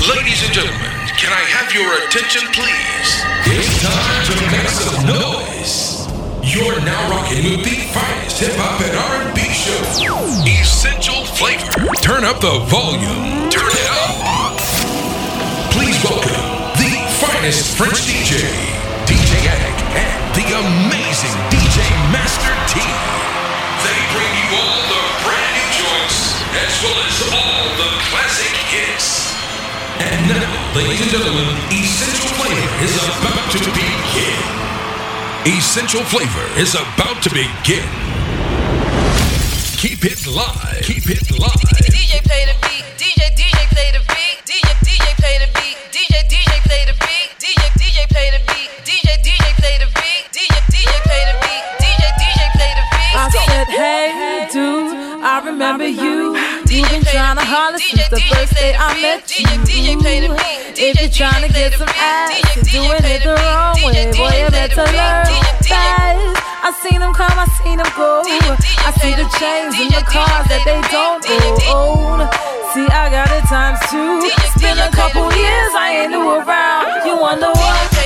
Ladies and gentlemen, can I have your attention, please? It's time to make some noise. You're now rocking with the finest hip hop and R&B show. Essential flavor. Turn up the volume. Turn it up. Please welcome the finest French DJ, DJ Attic, and the amazing DJ Master T. They bring you all the brand new joints as well as all and now, ladies and gentlemen, Essential Flavor is about to begin. Essential Flavor is about to begin. Keep it live. Keep it live. DJ play the beat. DJ, DJ play the beat. DJ, DJ play the beat. DJ, DJ play the beat. DJ, DJ play the beat. DJ, DJ play the beat. DJ, DJ play the beat. DJ, DJ play the beat. I said, hey, dude, I remember you You've been trying to holler since the first day I met you. If you're trying to get some ass, you're doing it the wrong way. Boy, you better learn fast. I seen them come, I seen them go. I see the chains in the cars that they don't own. See, I got it times two. It's a couple years, I ain't new around. You wonder what?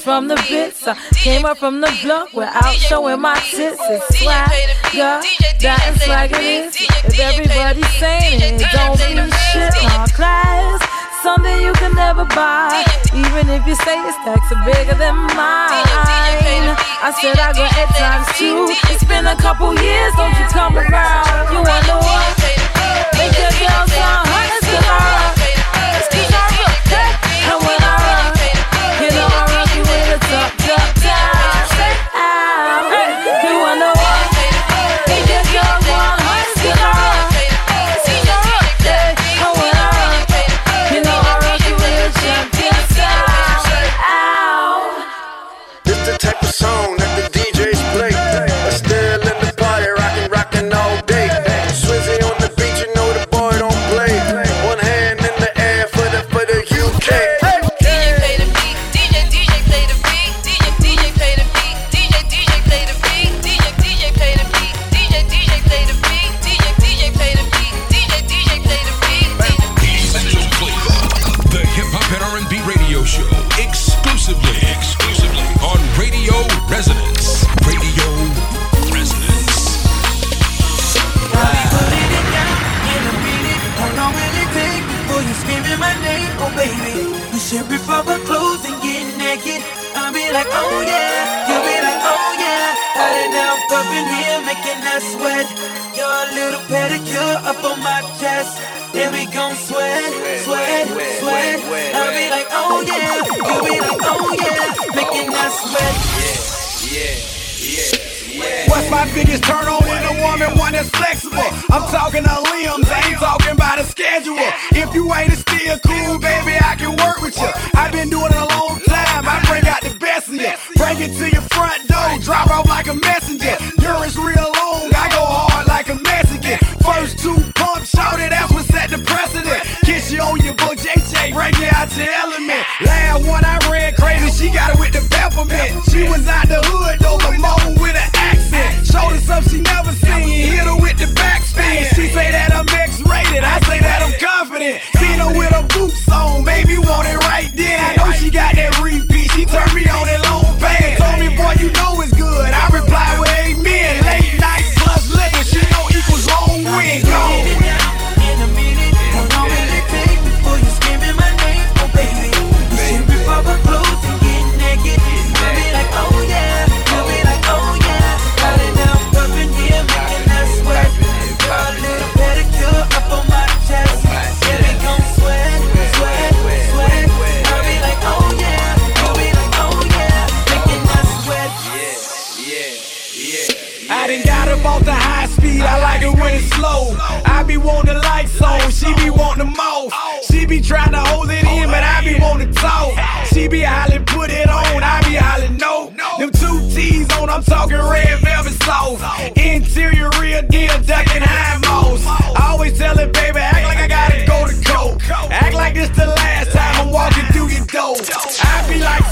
from the bits. I came up from the block without showing my tits. It's swagger, that and swag it is. If everybody's saying it, don't mean shit on class. Something you can never buy, even if you say your stacks are bigger than mine. I said I got at times too. It's been a couple years, don't you come around. You wonder what? Make your girls sound hot as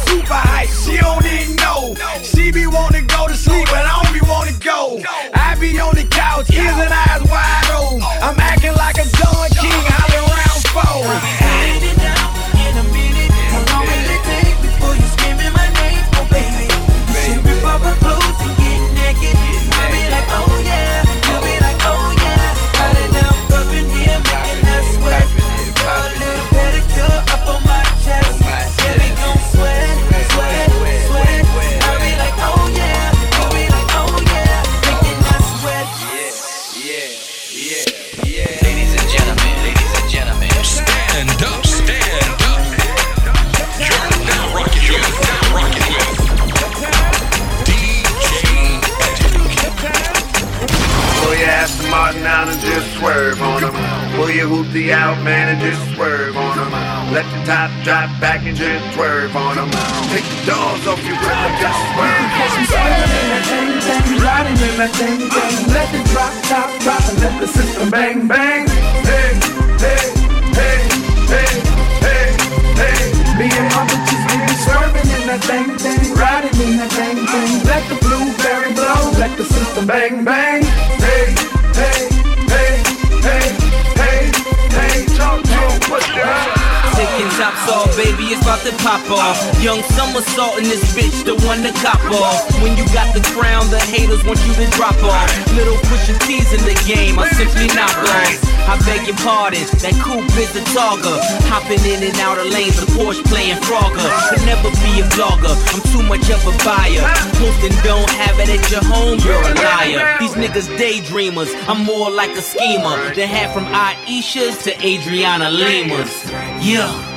super hype, she don't even know. She be to go to sleep, but I don't be to go. I be on the couch, ears and pop off. Young somersault in this bitch, the one to cop off. When you got the crown, the haters want you to drop off. Little Pusha T's in the game, I simply not lost. I beg your pardon, that coupe is a target. Hopping in and out of lanes, the Porsche playing Frogger. Could never be a vlogger, I'm too much of a buyer. Posting don't have it at your home, you're a liar. These niggas daydreamers, I'm more like a schemer. They had from Aisha's to Adriana Lima's. Yeah.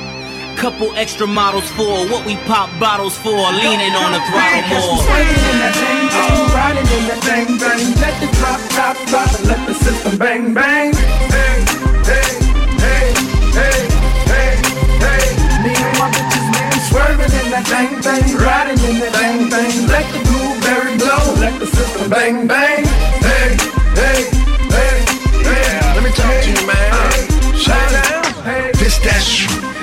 Couple extra models for what we pop bottles for, leaning on the throttle more. In that thing, thing, riding in that thing, thing. Let the drop, top, drop, and let the system bang, bang. Hey, hey, hey, hey, hey, hey. Me and my bitches, be swerving in that thing, thing, riding in that thing, thing. Let the blueberry blow, let the system bang, bang.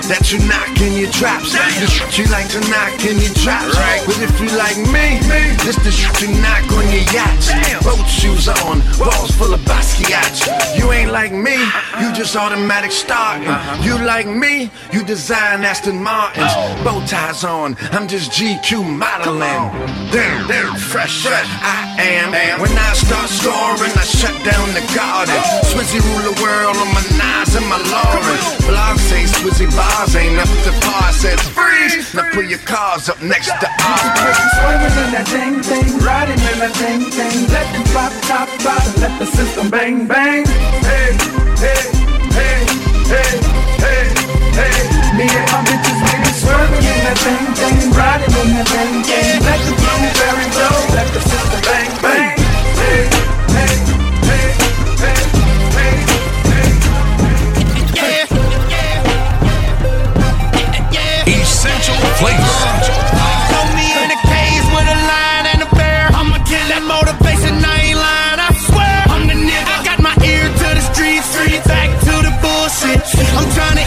That you knock in your traps. drops. The sh- you like to knock in your drops. But if you like me, this the sh- you knock on your yachts. Boat shoes on, walls full of Basquiat. You ain't like me, you just automatic starting. Uh-huh. You like me, you design Aston Martins. Oh. Bow ties on, I'm just GQ modeling. Damn, damn, fresh, fresh. I am. When I start scoring, I shut down the garden. Oh. Swizzy rule the world on my knives and my Lauren. Blog say Swizzy bars ain't up to par. Says freeze. Now put your cars up next to ours. Swerving in that thing, thing, riding in that thing, thing. Let the drop, drop, and let the system bang, bang. Hey, hey, hey, hey, hey, hey. Me and my bitches, we be swerving in that thing, thing, riding in that thing, thing. Let the blueberry blow, let the system bang, bang. Hey, hey, hey, hey, hey, hey. Essential Flavor.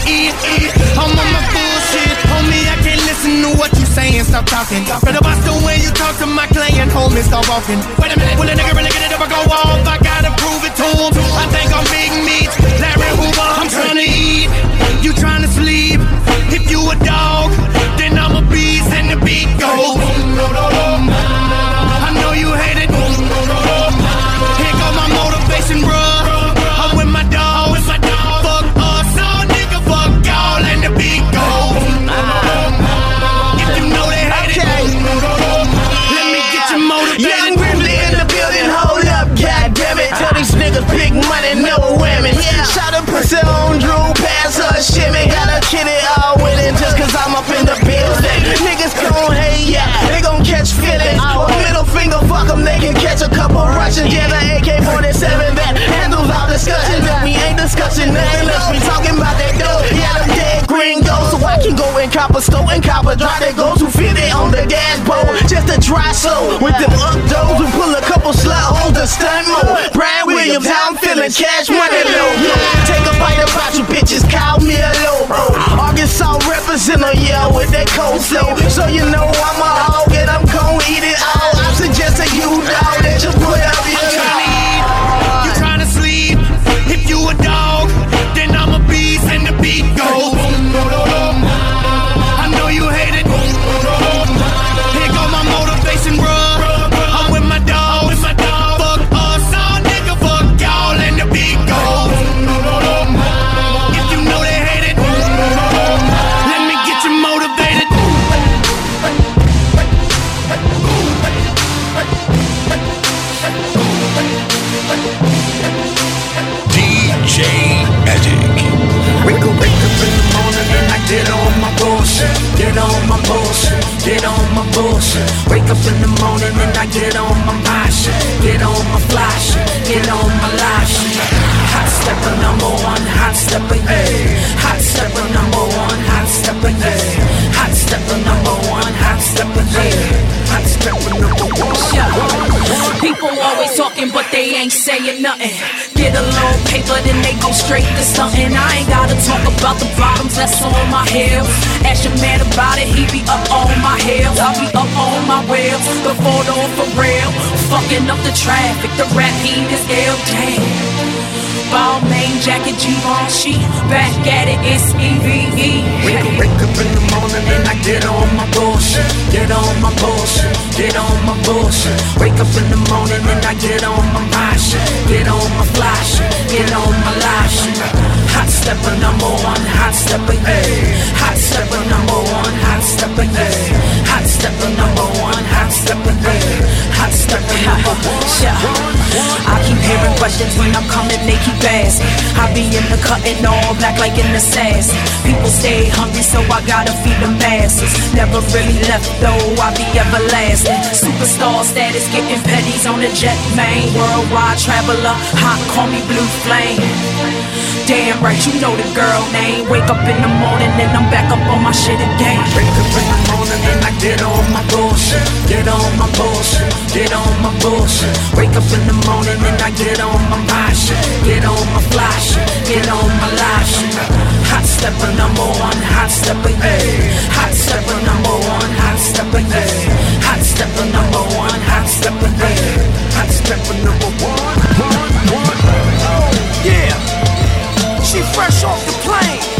Eat, eat. I'm on my bullshit. Homie, I can't listen to what you saying. Stop talking. Better watch the way you talk to my client. Homie, stop walking. Wait a minute. Will a nigga really get it if I go off? I gotta prove it to him. I think I'm big meat. Larry Hoover. I'm trying to eat. You trying to sleep. If you a dog, then I'm a beast and the beat goes. catch a couple Russians. Yeah, the AK-47 that handles all discussions. And we ain't discussing nothing unless we talking about that dope. Yeah, them dead green gold. So I can go in copper stove and copper drive that goes who fit it on the dashboard. Just a dry soul with them up dogs who pull a couple slot holes to stunt mode. Williams, how I'm feeling, cash money low. Take a bite about you bitches, call me a low bro. Arkansas representer, yeah, with that cold slow. So you know I'm a hog and I'm gon' eat it all. I suggest that you dog that you put out. Rails. The photo for real. Fucking up the traffic, the rap heat is ill. Damn. Balmain jacket, Givenchy. Back at it, it's EVE. Wake wake up in the morning and I get on my bullshit. Get on my bullshit. Get on my bullshit. Wake up in the morning and I get on my shit. Get on my fly shit. Get on my live. Hot stepper number one. Hot stepper, yeah. Hot stepper one. Hot stepper number one. Hot. Yeah. I keep hearing questions when I'm coming, they keep asking. I be in the cutting all black like an assassin. People stay hungry, so I gotta feed the masses. Never really left though, I be everlasting. Superstar status, getting pennies on the jet main. Worldwide traveler, hot, call me blue flame. Damn right, you know the girl name. Wake up in the morning and I'm back up on my shit again. Wake up in the morning and I get on my bullshit. Get on my bullshit. Get on my bullshit. Wake up in the morning and I get on my my shit. Get on my fly shit. Get on my live shit. Hot stepper number one. Hot stepper, yeah. Hot stepper number one. Hot stepper, yeah. Hot stepper number one. Hot stepper, yeah. Hot stepper number one. One, one. Oh, yeah, she fresh off the plane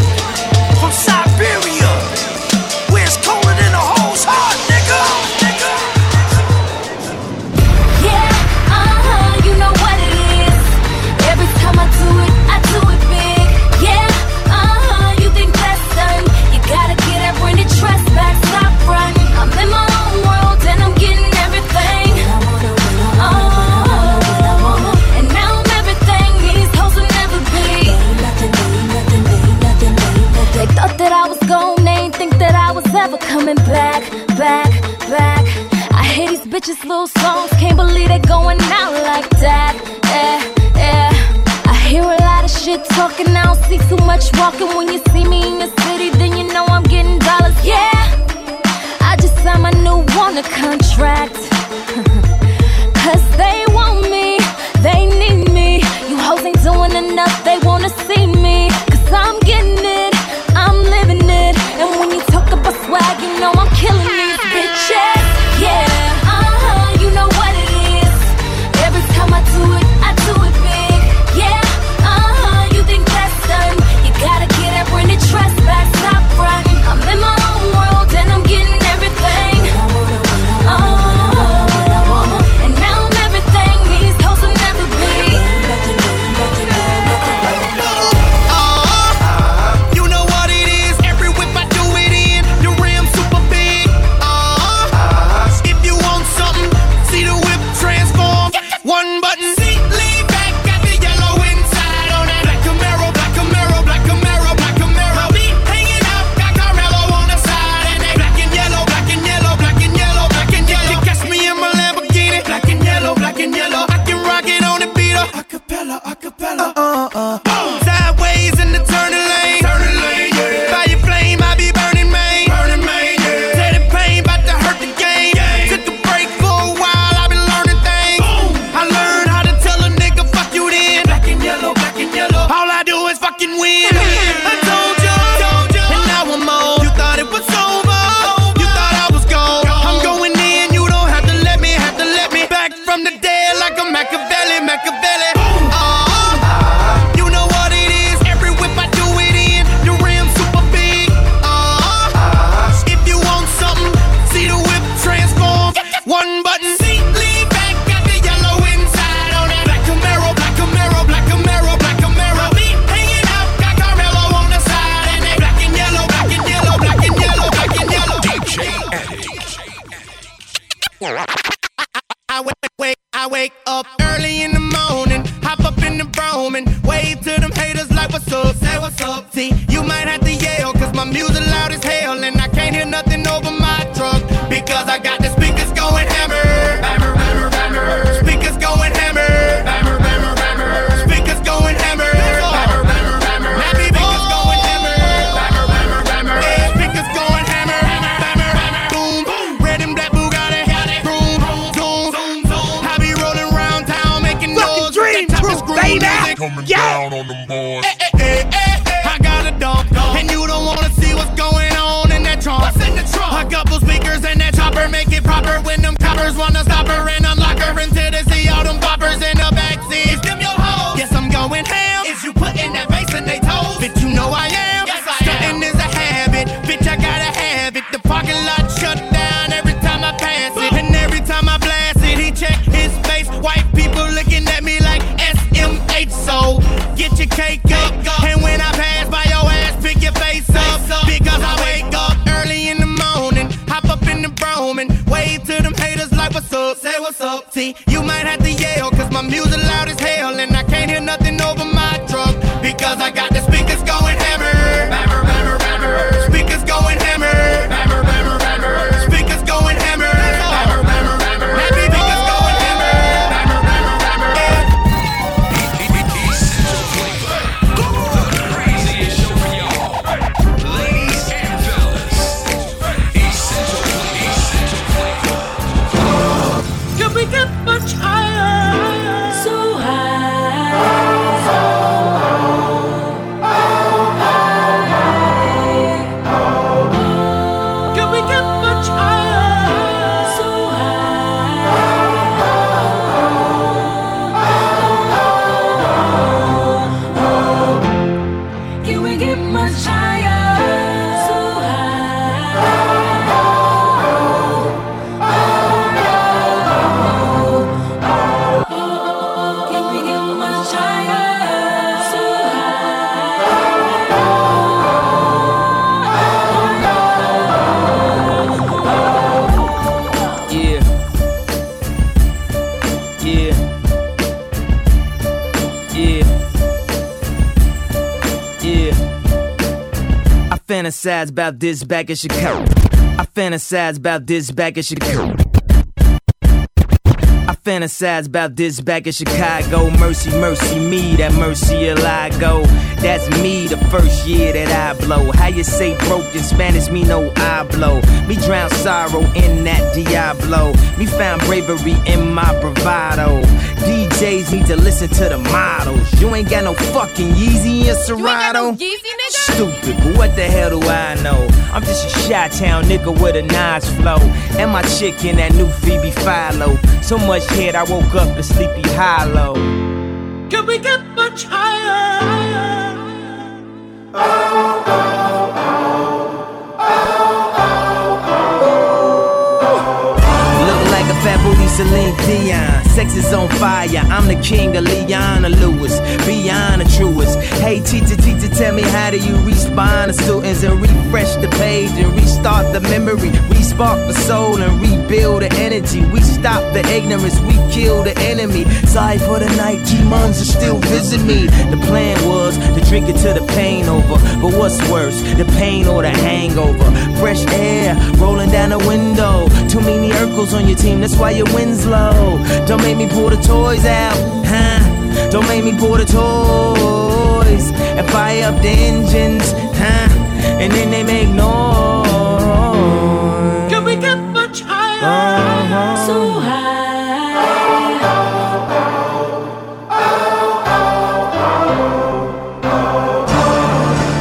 fantasize about this back in Chicago. I fantasize about this back in Chicago. Fantasize about this back in Chicago. Mercy, mercy me, that Murciélago. That's me the first year that I blow. How you say broke in Spanish, me no I blow. Me drown sorrow in that Diablo. Me found bravery in my bravado. DJs need to listen to the models. You ain't got no fucking Yeezy and Serato. Stupid, but what the hell do I know? I'm just a Chi-Town nigga with a nice flow. And my chick in that new Phoebe Philo. So much head, I woke up in Sleepy Hollow. Can we get much higher? Look like a fat booty Celine Dion. Sex is on fire. I'm the king of Leona Lewis. Beyond the truest. Hey, teacher, teacher, tell me how do you respond to students and refresh the page and restart the memory? Respark the soul and rebuild the energy. We stop the ignorance. We kill the enemy. Sorry for the night. G-Mons are still visit me. The plan was to drink it till the pain over. But what's worse, the pain or the hangover? Fresh air rolling down the window. Too many Urkels on your team, that's why your win's low. Don't make me pull the toys out, huh? Don't make me pull the toys and fire up the engines, huh? And then they make noise. Can we get much higher? Uh-huh. So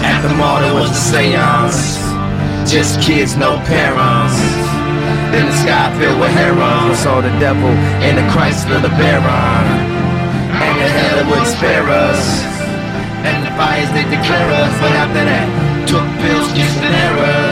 At the mall there was a seance. Just kids, no parents. Then the sky filled with herons. We saw the devil in the Chrysler, LeBaron. And the hell would spare us. And the fires they declare us. But after that, took pills, just an errors.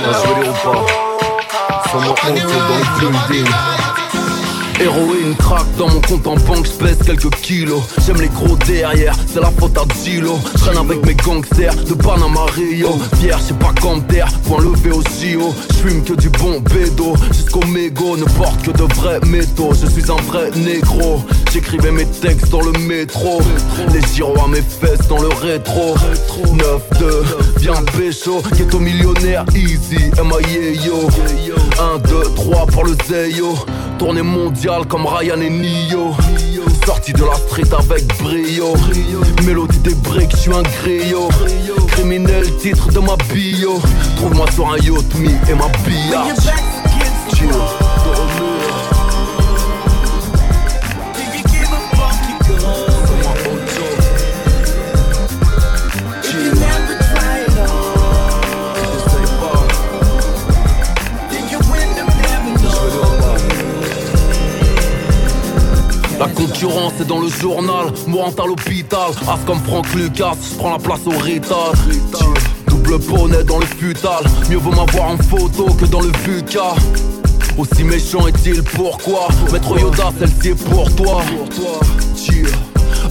Moi, je veux les repas. Sans moi, on dans le. Héroïne craque dans mon compte en banque, j'pèse quelques kilos. J'aime les gros derrière, c'est la faute à Zilo. J'traîne avec mes gangsters de Panama Rio. Fier, j'sais pas terre, point levé au JO. J'fume que du bon bédo, jusqu'au mégot, ne porte que de vrais métaux. Je suis un vrai négro, j'écrivais mes textes dans le métro. Les gyros à mes fesses dans le rétro. 9-2, viens pécho, ghetto millionnaire, easy, M.I.A.Yo. 1, 2, 3 pour le Zeyo. Tournée mondiale comme Ryan et Nio. Sorti de la street avec brio. Mélodie des briques, je suis un griot. Criminel, titre de ma bio. Trouve-moi sur un yacht, me et ma billard. La concurrence est dans le journal, mourant à l'hôpital. As comme Franck Lucas, je la place au rital. Double bonnet dans le futal, mieux vaut m'avoir en photo que dans le VUCA. Aussi méchant est-il pourquoi? Maître Yoda, celle-ci est pour toi.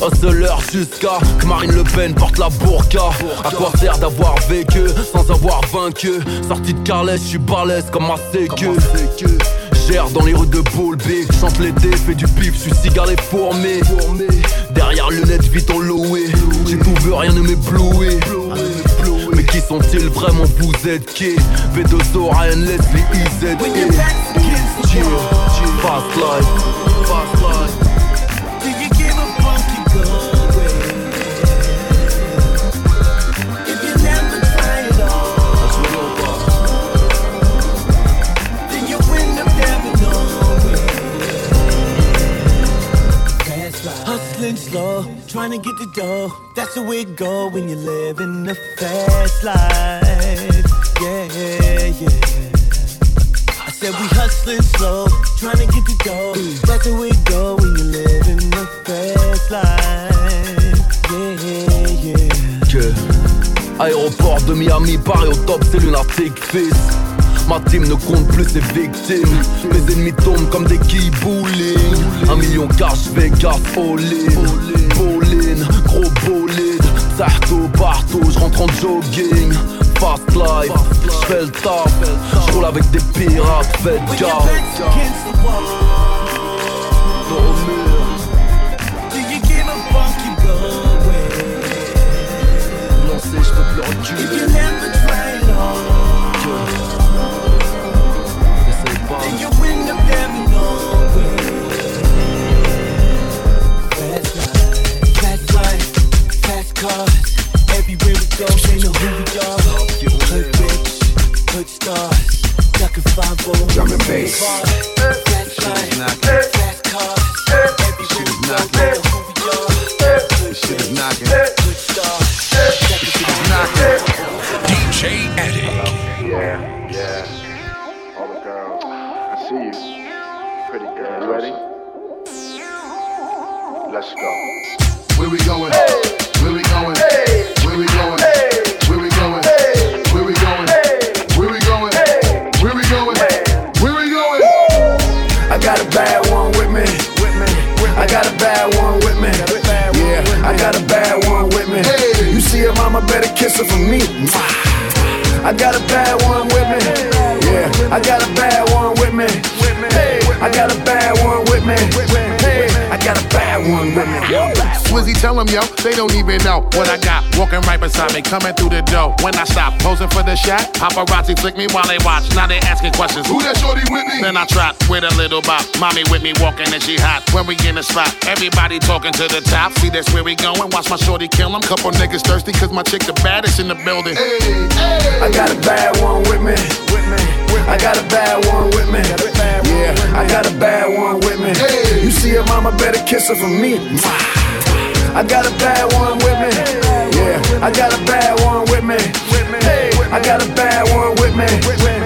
Hustler jusqu'à que Marine Le Pen porte la burqa À quoi sert d'avoir vécu sans avoir vaincu? Sorti de Carles, je suis balèze comme ma sécu Gère dans les rues de Boulby Chante l'été, fais du pif, suis cigare et fourmé Derrière lunettes, vite en loué. J'ai tout vu, rien ne m'éblouit mais qui sont-ils vraiment Vous êtes qui? V2O, Ryan Leslie, IZ Cheer, fast life, fast life trying to get the dough. That's the way it go when you live in the fast life. Yeah, yeah. I said we hustling slow, trying to get the dough. That's the way it go when you live in the fast life. Yeah, yeah. que Aéroport de Miami, Paris au top, c'est lunatique fils Ma team ne compte plus ses victimes. Mes ennemis tombent comme des quilles bowling Un million cash Vegas all in Bowling, gros bolide. Sarto partout, je rentre en jogging. Fast life, j'fais le taf. J'roule avec des pirates, faites gaffe. j'peux plus reculer goes who we are. Hood rich, hood stars, ducking. Drum and bass. Flat line, flat car. Not Swizzy, tell them, yo, they don't even know what I got. Walking right beside me, coming through the door. When I stop, posing for the shot, paparazzi flick me while they watch. Now they asking questions. Who that shorty with me? Then I trot with a little bop. Mommy with me walking and she hot. When we in the spot, everybody talking to the top. See, that's where we going. Watch my shorty kill him. Couple niggas thirsty cause my chick the baddest in the building. I got a bad one with me. I got a bad one with me. Yeah, I got a bad one with me. You see her mama better kiss her for me. I got a bad one with me. Yeah, I got a bad one with me. Hey, I got a bad one with me.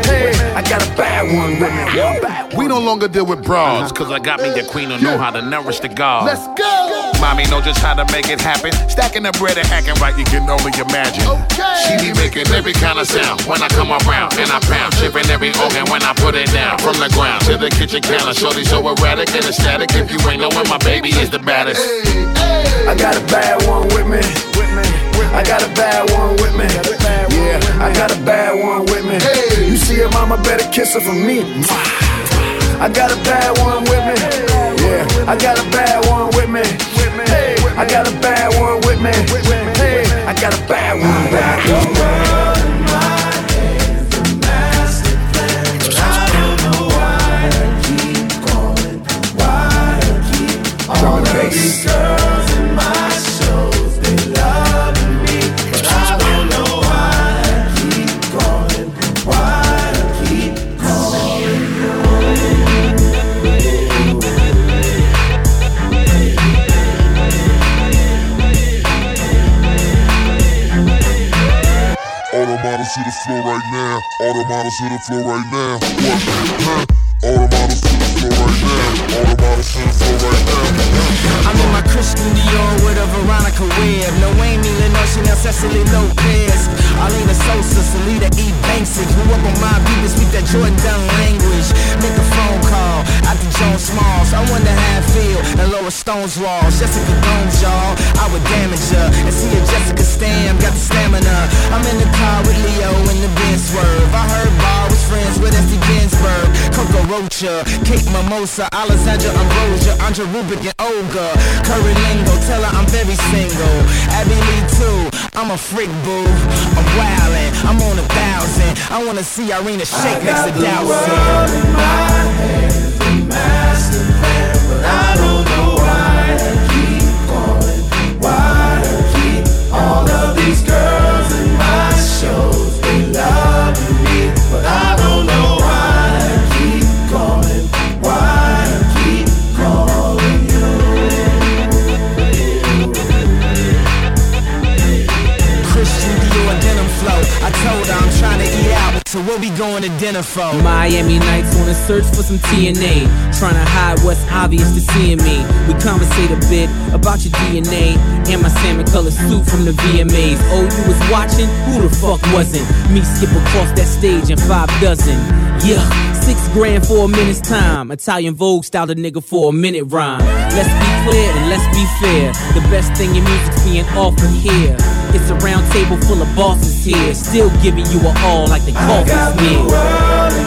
Hey, I got a bad one with me. We no longer deal with bras, cause I got me the queen who know how to nourish the gods. Let's go. Mommy know just how to make it happen. Stacking the bread and acting right, you can only imagine. She be making every kind of sound when I come around. And I pound, shipping every organ when I put it down. From the ground to the kitchen counter. Shorty so erratic and ecstatic. If you ain't knowing, my baby is the baddest. I got a bad one with me. I got a bad one with me. Yeah, I got a bad one with me. You see her mama better kiss her for me. I got a bad one with me. Yeah, I got a bad one with me. Hey, I got a bad one with me. Hey, I got a bad one with me. To the floor right now. All the models to the floor right now. What? Huh? Christian Dior with a Veronica Webb. No Amy Lenoche, now Cecily Lopez. Arlena Sosa, Salida E. Banksy. Grew up on my beat speak that Jordan Dunn language. Make a phone call out to Joan Smalls. I wonder how it feel and Laura Stone's walls. Jessica Jones, y'all. I would damage her. And see if Jessica Stam got the stamina. I'm in the car with Leo in the Benz swerve. I heard Bar was friends with S.D. Ginsburg. Coco Rocha, Kate Mimosa, Alessandra Ambrosia, Andre Rubik and Olga. Curry Lingo, tell her I'm very single. Abby Lee too, I'm a freak boo. I'm wildin', I'm on a thousand. I wanna see Irina shake next to Dowson. We'll be going to dinner for. Miami nights on a search for some TNA. Trying to hide what's obvious to seeing me. We conversate a bit about your DNA and my salmon colored suit from the VMAs. Oh, you was watching? Who the fuck wasn't? Me skip across that stage in five dozen. Yeah, six grand for a minute's time. Italian Vogue styled a nigga for a minute rhyme. Let's be clear and let's be fair. The best thing in music's being offered here. It's a round table full of bosses here. Still giving you a all like the coffee's near.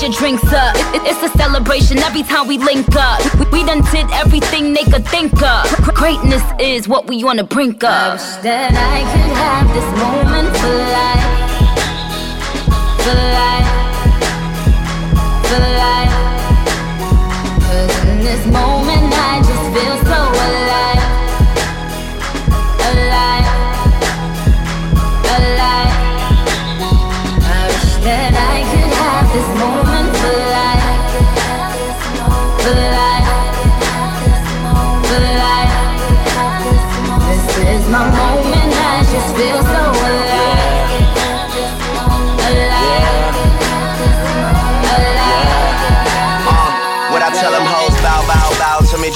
Your drinks up. It- it- it's a celebration every time we link up. We, done did everything they could think of. Greatness is what we wanna bring up. I wish that I could have this moment for life. For life. For life. 'Cause in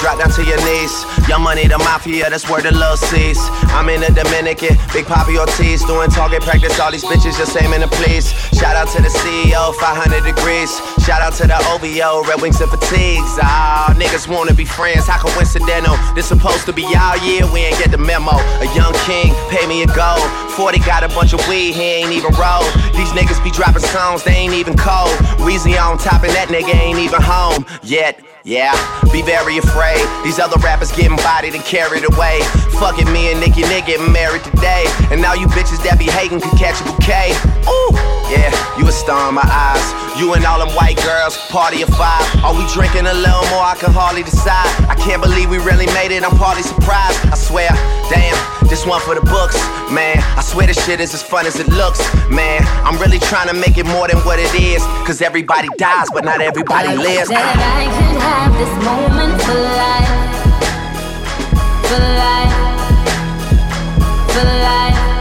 down to your knees. Young money, the mafia, that's where the love sees. I'm in the Dominican, Big Poppy Ortiz, doing target practice. All these bitches just aiming to please. Shout out to the CEO, 500 degrees. Shout out to the OVO, Red Wings and Fatigues. Ah, niggas wanna be friends, how coincidental. This supposed to be all year, we ain't get the memo. A young king, pay me a gold. 40 got a bunch of weed, he ain't even roll. These niggas be dropping songs, they ain't even cold. Weezy on top, and that nigga ain't even home yet. Yeah, be very afraid. These other rappers getting bodied and carried away. Fucking me and Nicki Nick getting married today. And now you bitches that be hating can catch a bouquet. Ooh, yeah, you a star in my eyes. You and all them white girls, party of five. Are we drinking a little more? I can hardly decide. I can't believe we really made it. I'm partly surprised. I swear, damn, this one for the books, man. I swear this shit is as fun as it looks, man. I'm really trying to make it more than what it is. Cause everybody dies, but not everybody lives. That uh. I could have this moment for life, for life, for life.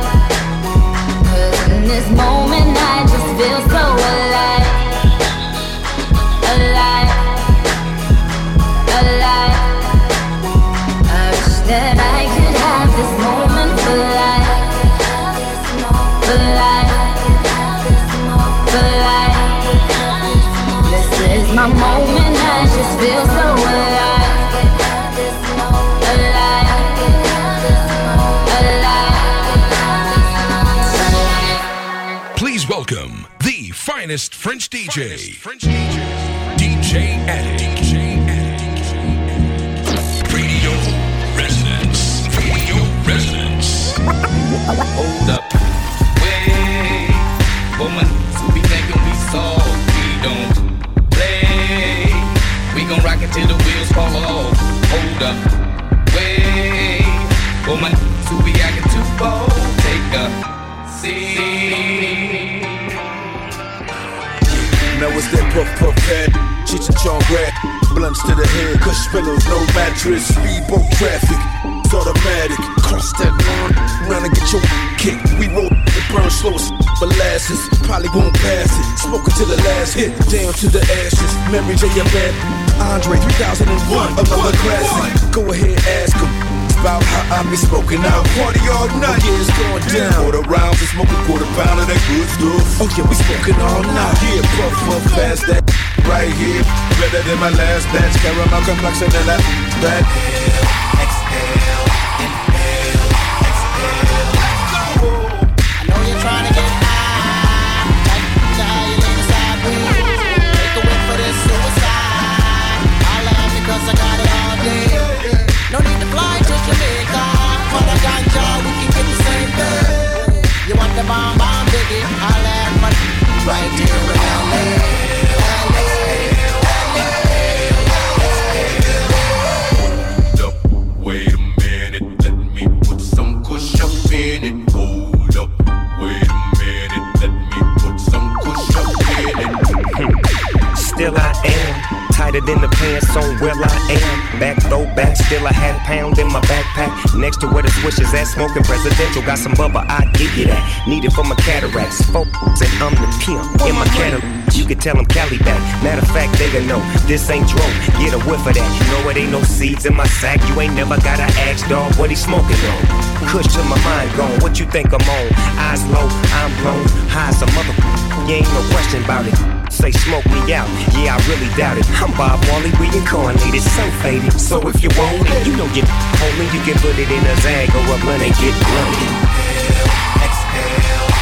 This moment I the finest French DJ, DJ Addict. Radio Resonance. Radio Resonance. Hold up. Wait, woman, so we thinking we soft. We don't play. We gon' rock it till the wheels fall off. Hold up. Wait, woman, so we acting too bold. Take a seat. Now it's that puff puff head, Cheech and Chong grab, blunts to the head, cush pillows, no mattress, speedboat traffic, it's automatic. Cross that line, round and get your kicked. We roll the burn slow as molasses, probably won't pass it. Smoking to the last hit, down to the ashes. Memory J. Andre 3001, another classic. Go ahead, I be smoking out. Party all night. Yeah, it's going down. Quarter rounds and smoking quarter pound of that good stuff. Oh yeah, we smoking all night. Yeah, puff puff fast that right here. Better than my last batch. Caramel complexion and that back. Exhale, inhale, the bomb bomb, biggie? I laugh, but right here in LA. Tighter than the pants on where I am. Back throw back, still a half pound in my backpack. Next to where the swish is at, smoking presidential. Got some bubba, I give you that. Need it for my cataracts. Folks, and I'm the pimp in my Cadillac. You can tell them Cali back. Matter of fact, they gon' know this ain't dro. Get a whiff of that. You know it ain't no seeds in my sack. You ain't never gotta ask, dog, what he smoking on. Kush to my mind gone. What you think I'm on? Eyes low, I'm blown. High as a mother. You ain't no question about it. Say smoke me out. Yeah, I really doubt it. I'm Bob Marley, reincarnated, so faded. So if you want it, you know you homie, you can put it in a zag or a blunt get blunted. I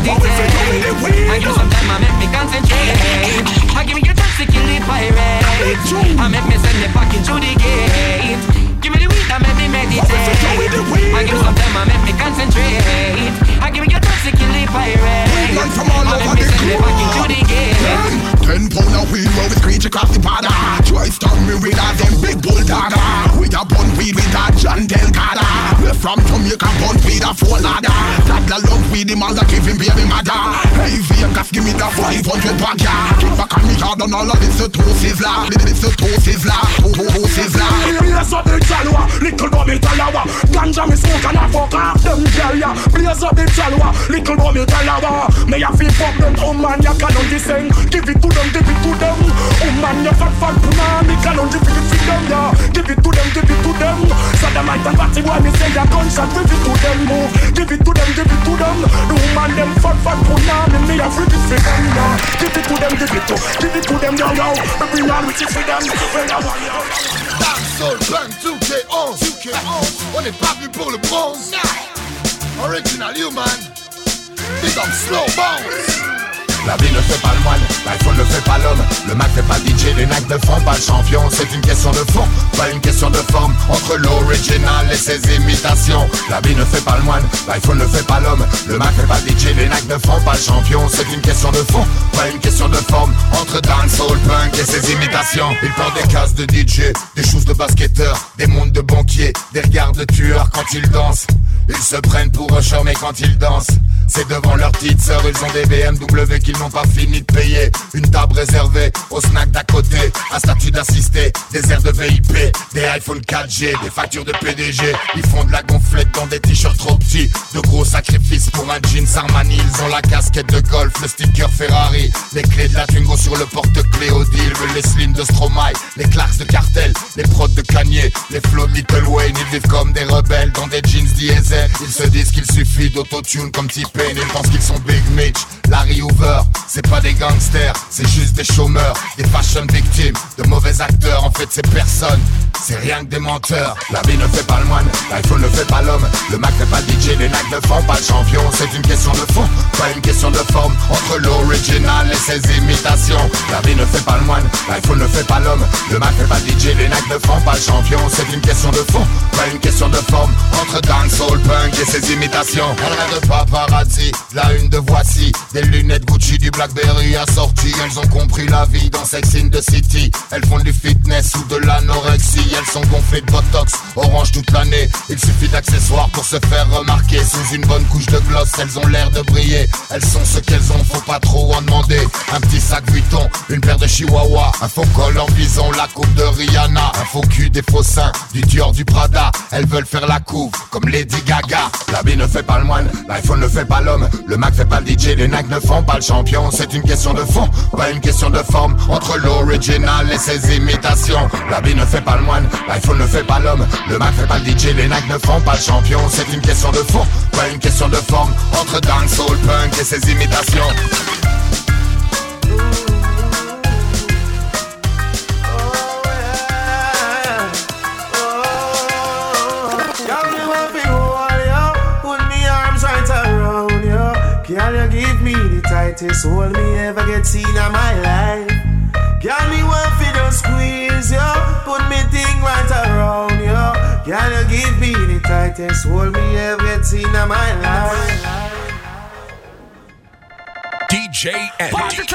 meditate. I give me some time, I make me concentrate. I give me We from Jamaica bun weed a full ladder. Toddler love weed him all the give him baby mother. Hey Vegas give me the 500 bag ya. Kick back on me hard on all of this a two sizzler. This a two sizzler. Two two two sizzler. Blaze up the chalwa, little bummy talawa. Ganja me smoke and I fuck off them girl ya. Blaze up the chalwa, little bummy talawa. Me a feel fuck them, um, oh man, ya can understand. Give it to them, give it to them. Um, oh man, you fat fat puna, me can only give it to them, yeah. Give it to them, give it to them. Sodomite and batty boy, me say a gunshot, give it to them, move. Give it to them, give it to them. The woman them fat fat puna, me me a free it for them, yeah. Give it to them, give it to, give it to them, yo yo. Every man which is for them, for them, yeah. Dancehall Bang 2K11 2K11 On est pas venu pour le bronze Original Human Big up Slow Bones La vie ne fait pas le moine, l'iPhone ne fait pas l'homme. Le Mac fait pas DJ, les nacs ne font pas le champion. C'est une question de fond, pas une question de forme. Entre l'original et ses imitations. La vie ne fait pas le moine, l'iPhone ne fait pas l'homme. Le Mac fait pas DJ, les nacs ne font pas le champion. C'est une question de fond, pas une question de forme. Entre dancehall, punk et ses imitations. Il porte des cases de DJ, des choses de basketteur Des mondes de banquiers, des regards de tueurs quand ils dansent. Ils se prennent pour un charme quand ils dansent c'est devant leur petite sœur, ils ont des BMW qu'ils n'ont pas fini de payer. Une table réservée au snack d'à côté, un statut d'assisté, des airs de VIP, des iPhone 4G, des factures de PDG. Ils font de la gonflette dans des t-shirts trop petits. De gros sacrifices pour un jeans Armani. Ils ont la casquette de golf, le sticker Ferrari, les clés de la Twingo sur le porte-clés deal. Les slims de Stromae, les claques de cartel, les prods de Kanye, les flots Little Wayne. Ils vivent comme des rebelles dans des jeans diesel. Ils se disent qu'il suffit d'autotune comme type Ils pensent qu'ils sont Big Mitch, Larry Hoover. C'est pas des gangsters, c'est juste des chômeurs, des fashion victimes, de mauvais acteurs. En fait, c'est personne, c'est rien que des menteurs. La vie ne fait pas le moine, l'iPhone ne fait pas l'homme. Le Mac fait pas DJ, les nacs ne font pas le champion. C'est une question de fond, pas une question de forme. Entre l'original et ses imitations. La vie ne fait pas le moine, l'iPhone ne fait pas l'homme. Le Mac fait pas DJ, les nacs ne font pas le champion. C'est une question de fond, pas une question punk et ses imitations. Elle rêve de paparazzi, la une de voici. Des lunettes Gucci, du Blackberry assorti. Elles ont compris la vie dans Sex in the City. Elles font du fitness ou de l'anorexie. Elles sont gonflées de botox, orange toute l'année. Il suffit d'accessoires pour se faire remarquer. Sous une bonne couche de gloss, elles ont l'air de briller. Elles sont ce qu'elles ont, faut pas trop en demander. Un petit sac Vuitton, une paire de chihuahua. Un faux col en bison, la coupe de Rihanna. Un faux cul, des faux seins, du Dior, du Prada. Elles veulent faire la couve comme Lady Gaga. La vie ne fait pas le moine, l'iPhone ne fait pas l'homme. Le Mac fait pas le DJ, les nacs ne font pas le champion. C'est une question de fond, pas une question de forme. Entre l'original et ses imitations. La vie ne fait pas le moine, l'iPhone ne fait pas l'homme. Le Mac fait pas le DJ, les nacs ne font pas le champion. C'est une question de fond, pas une question de forme. Entre dancehall, punk et ses imitations. The tightest hold me ever get seen in my life. Girl, me want fi just squeeze yo, put me thing right around yo. Girl, you give me the tightest hold me ever get seen in my life. DJ and Party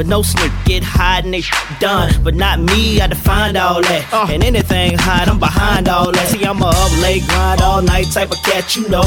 But no sneak, get hot and they done. But not me, I defined all that. Uh. And anything hot, I'm behind all that. See, I'm a up late grind all night type of cat, you know.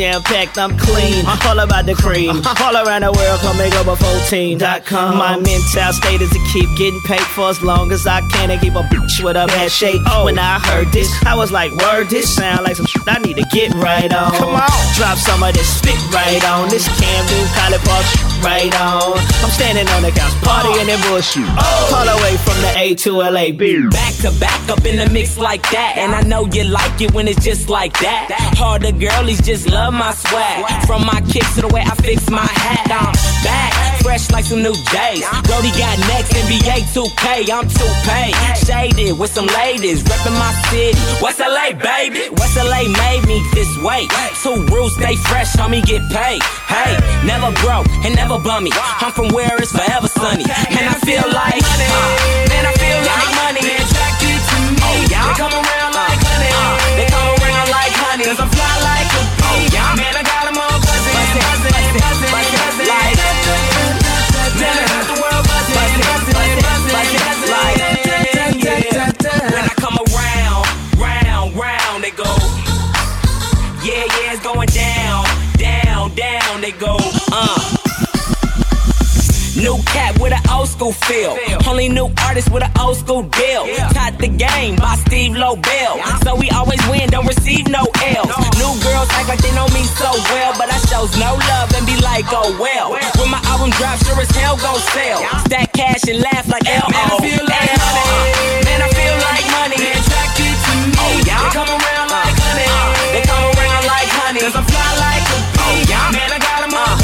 I got this damn packed, I'm clean. Uh-huh. All about the cream. Uh-huh. All around the world, come make up a 14.com. My mental state is to keep getting paid for as long as I can and keep a bitch with a bad shape. Oh, When I heard this, I was like, word, this sound like some shit I need to get right on. Come on. Drop some of this spit right on. This Camden, College Park right on. I'm standing on the couch, partying and bullshit. Oh. All the way from the A to LA. B. Back to back up in the mix like that. And I know you like it when it's just like that. Harder girlies just love my swag. From my kicks to the way I fix my hat. I'm back, fresh like some new days. Brody got next, NBA 2K, I'm 2Pay. Shaded with some ladies, reppin' my city. West LA, baby. West LA made me this way. Two rules, stay fresh, homie, get paid. Hey, never broke and never bummy. I'm from where it's forever sunny. And I feel like, uh, man, I feel like money. They attracted to me. They come around like honey. They come around like honey. Cause I'm fly like. Man, I all buzzing. Buzzing, buzzing, buzzing, man, the world. When I come around, round, round, they go. Yeah, yeah, it's going down, down, down, they go. Uh. New cat with an old school feel. Only new artist with an old school deal. Taught the game by Steve Lobel. So we always win, don't receive no L's. New girls act like they know me so well, but I shows no love and be like, oh well. When my album drops, sure as hell gon' sell. Stack cash and laugh like L.O. Man, I feel like money. Man, I feel like money. They attracted to me. Oh, yeah? They come around uh. like honey. Uh. They come around like honey. Cause I fly like a bee. Oh, yeah? Man, I got 'em uh. all buzzing.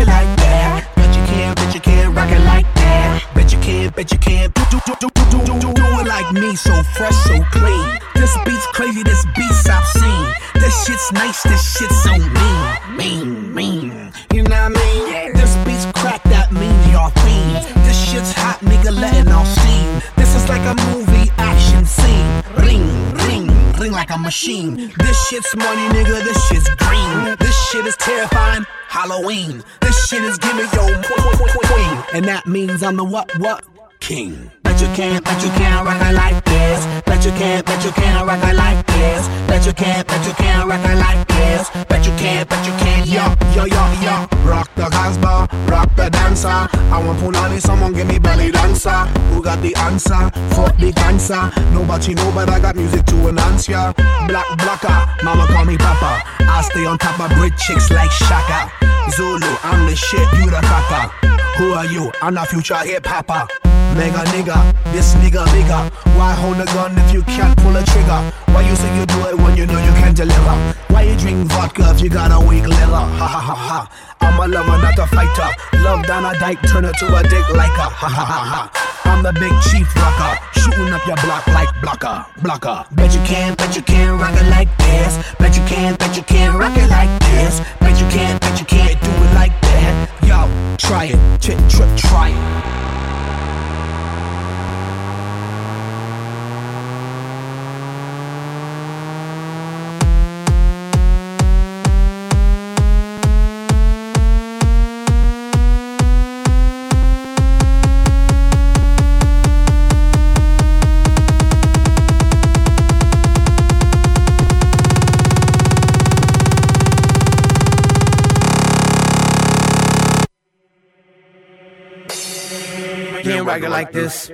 It like that. Bet you can, bet you can rock it like that. Bet you can, bet you can do do do do do do do do it like me, so fresh, so clean. This beat's crazy, this beat's I've seen. This shit's nice, this shit's so mean, mean, mean. You know what I mean? This beat's crack that mean y'all fiends. This shit's hot, nigga, letting off steam. This is like a movie action scene. Ring, ring, ring like a machine. This shit's money, nigga, this shit's green. This shit is terrifying. Halloween. This shit is giving yo queen. And that means I'm the what, what? King. Bet you can't, bet you can't rock it like this. Bet you can't, bet you can't rock it like this. Bet you can't, bet you can't rock it like this. Bet you can't, bet you can't, yo, yo, yo, yo. Rock the Casbah, rock the dancer. I want punani, someone give me belly dancer. Who got the answer? Fuck the cancer. Nobody know, but I got music to announce ya. Black blocker, mama call me papa. I stay on top of bridge chicks like Shaka. Zulu, I'm the shit, you the copper. Who are you? I'm not future hip hopper. Mega nigga, this nigga bigger. Why hold a gun if you can't pull a trigger? Why you say you do it when you know you can't deliver? Why you drink vodka if you got a weak liver? Ha ha ha ha. I'm a lover, not a fighter. Love down a dike, turn it to a dick like a ha ha ha ha. I'm the big chief rocker, shooting up your block like blocker, blocker. Bet you can't, bet you can't rock it like this. Bet you can't, bet you can't rock it like this. Bet you can't, bet you can't do it like that. Yo, try it Trip, trip, try it. bandwagon like this.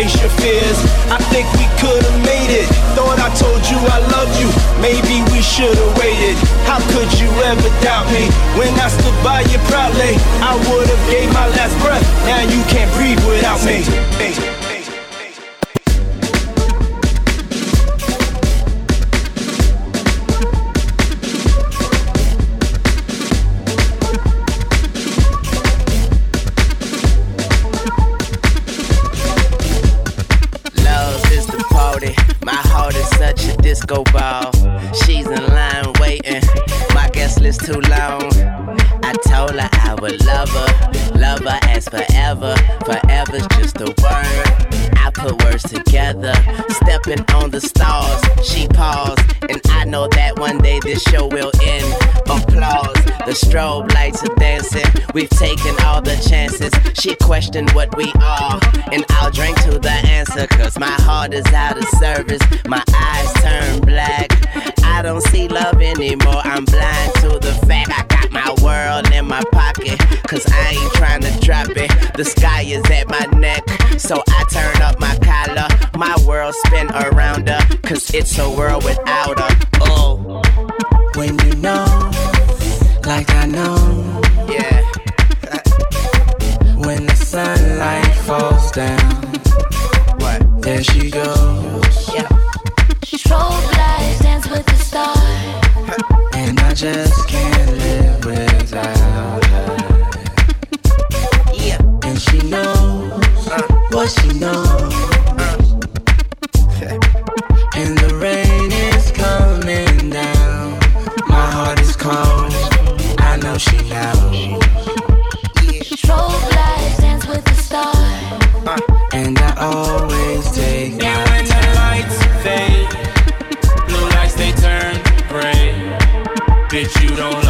Face your fears. I think we could've made it. Thought I told you I loved you. Maybe we should've waited. How could you ever doubt me? When I stood by you proudly, I would've gave my last breath. Now you can't breathe without me. She's in line waiting. My guest list too long. I told her I would love her, love her as forever. Forever's just a word. I put words together, stepping on the stars. She paused, and I know that one day this show will end. The strobe lights are dancing. We've taken all the chances. She questioned what we are, and I'll drink to the answer. Cause my heart is out of service, my eyes turn black. I don't see love anymore. I'm blind to the fact I got my world in my pocket. Cause I ain't trying to drop it. The sky is at my neck, so I turn up my collar. My world spin around her, cause it's a world without her. Oh, like I know, yeah. when the sunlight falls down, what? There she goes, Yeah. Strobe lights dance with the stars. and I just can't live without her. Yeah, and she knows uh. what she knows. Uh. And the rain is coming down. My heart is cold. She knows. Strobe lights dance with the stars. And I always take my when the lights fade, blue lights they turn gray. Bitch, you don't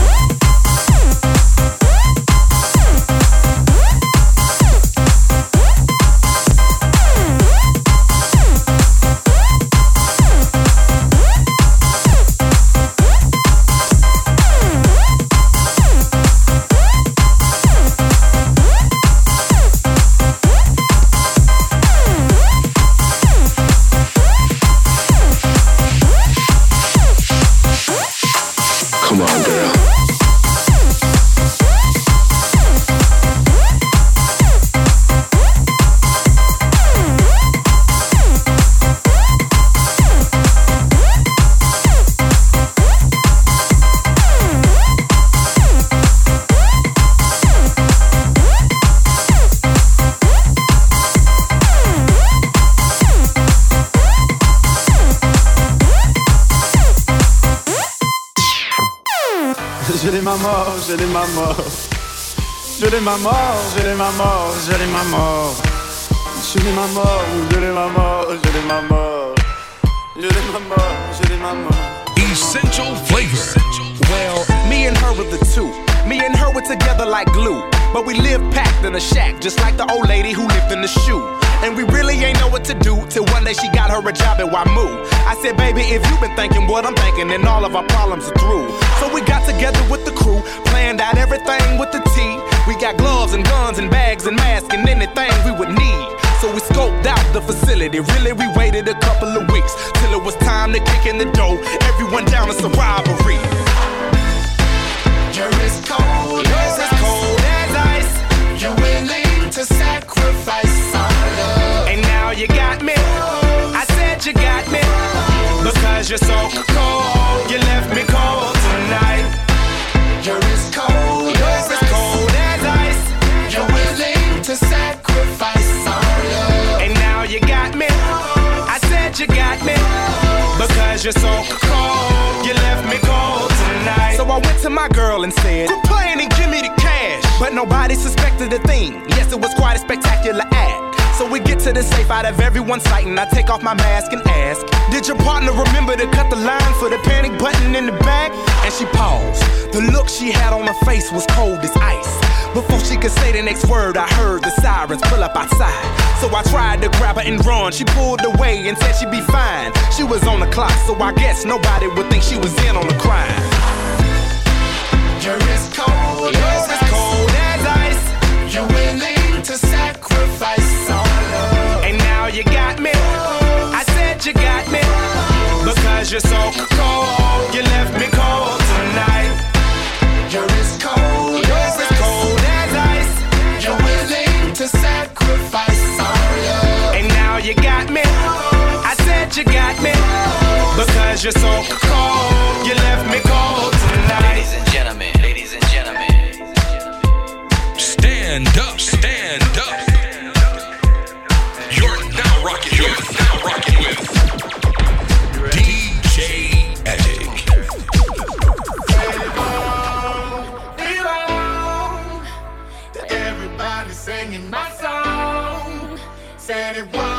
Je l'aime à mort, je à mort, je à mort. Je à mort, je à mort, je à mort. Je à mort, je à mort. Essential flavor. Well, me and her were the two. Me and her were together like glue. But we lived packed in a shack, just like the old lady who lived in the shoe. And we really ain't know what to do till one day she got her a job at WaMu. I said, baby, if you've been thinking what I'm thinking, then all of our problems are through. So we got together with the crew, planned out everything with the T. We got gloves and guns and bags and masks and anything we would need. So we scoped out the facility. Really, we waited a couple of weeks till it was time to kick in the door. Everyone down, it's a robbery. You're as cold as as cold as ice. You're willing to sacrifice our love. And now you got me. I said you got me. Because you're so cold. You left me cold tonight. You're as cold You're as cold to sacrifice our love. And now you got me. I said you got me. Because you're so cold. You left me cold tonight. So I went to my girl and said, Quit playing and give me the cash. But nobody suspected a thing. Yes, it was quite a spectacular act. So we get to the safe out of everyone's sight, and I take off my mask and ask, Did your partner remember to cut the line for the panic button in the back? And she paused. The look she had on her face was cold as ice. Before she could say the next word, I heard the sirens pull up outside. So I tried to grab her and run. She pulled away and said she'd be fine. She was on the clock, so I guess nobody would think she was in on the crime. You're as cold You're as as cold as ice. You're willing to sacrifice our love. And now you got me. I said you got me. Because you're so cold. You left me cold you got me. I said you got me. Because you're so cold, you left me cold tonight. Ladies and gentlemen, ladies and gentlemen. Stand up, stand up. You're now rocking, you're now rocking with Everybody singing my song. Said it was.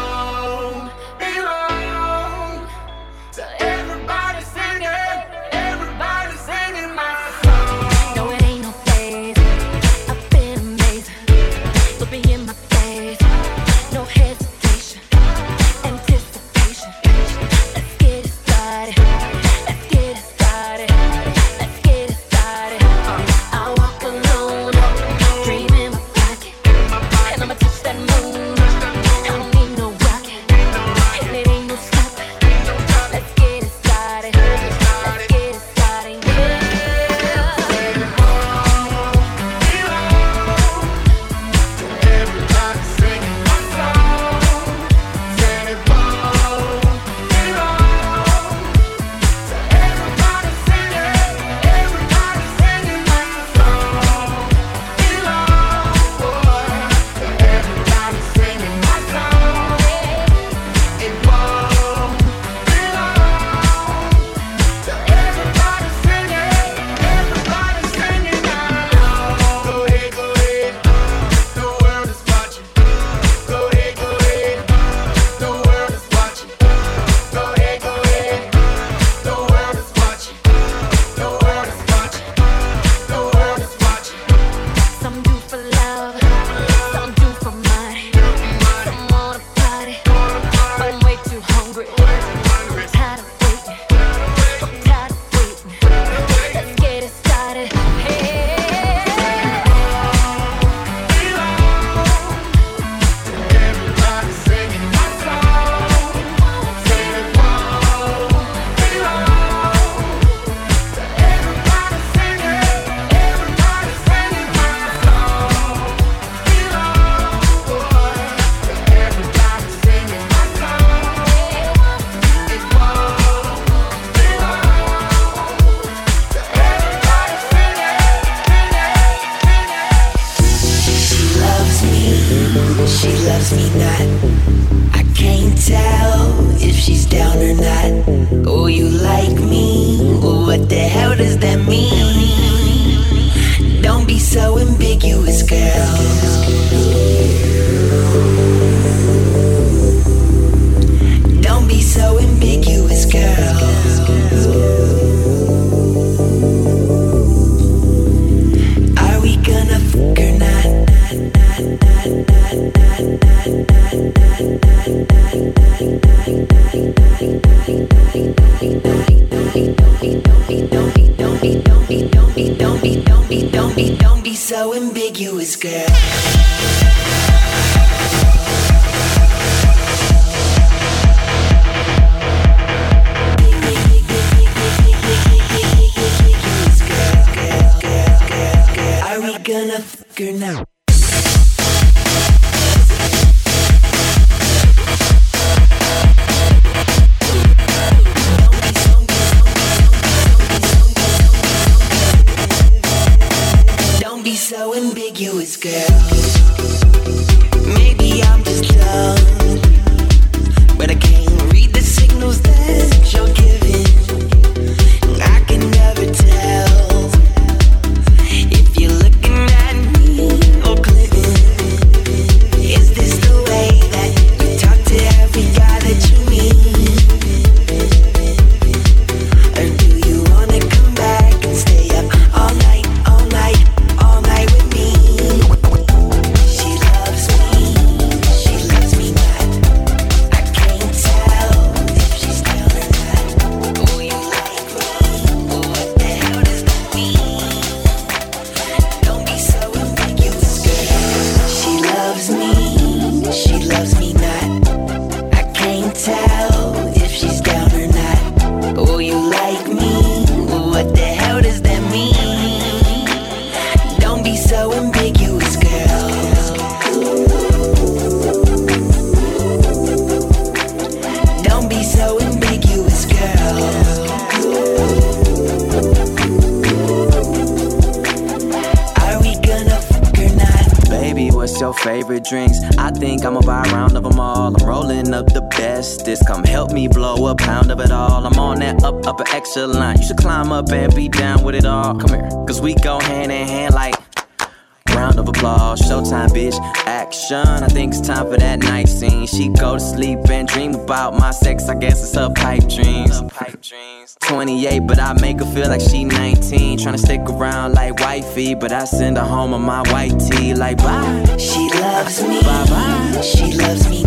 But I send her home on my white tee. Like, bye. She loves me. Bye bye. She loves me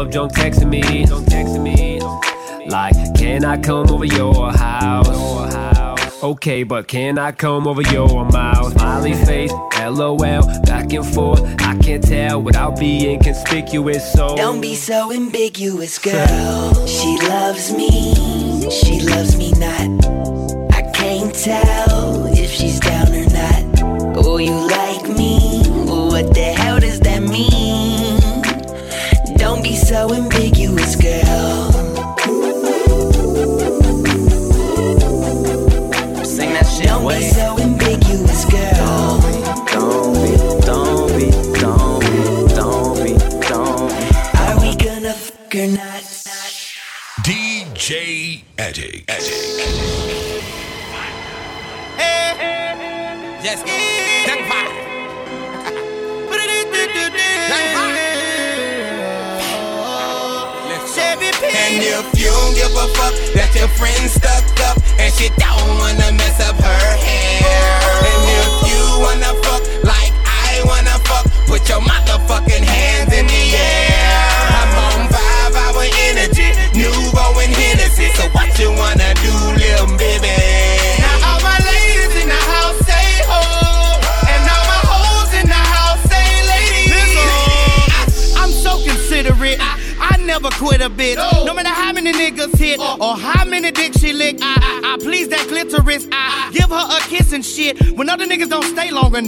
club, drunk texting me, drunk texting me. Like, can I come over your house? Okay, but can I come over your mouth? Smiley face, LOL, back and forth. I can't tell without being conspicuous, so Don't be so ambiguous, girl. She loves me, she loves me not. I can't tell if she's down or not. Oh, you like Don't be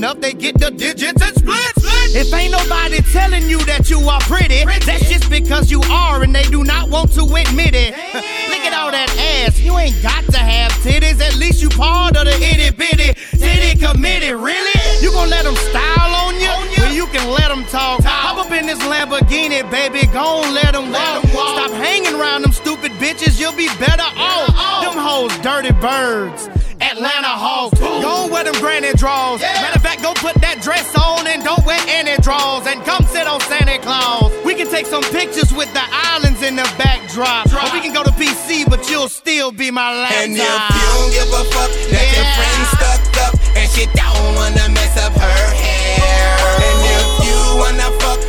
enough, they get the digits and split. If ain't nobody telling you that you are pretty, that's just because you are and they do not want to admit it. Look at all that ass. You ain't got to have titties. At least you part of the itty bitty titty committee. Really? You gon' let them style on you? Well, you can let them talk. Hop up in this Lamborghini, baby. Gon' let them walk. Stop hanging around them stupid bitches. You'll be better off. Them hoes, dirty birds. Atlanta Hawks. Go wear them granny draws. Matter of fact, take some pictures with the islands in the backdrop. Or we can go to PC, but you'll still be my laptop. And if you don't give a fuck that your friend stuck up and she don't wanna mess up her hair. And if you wanna fuck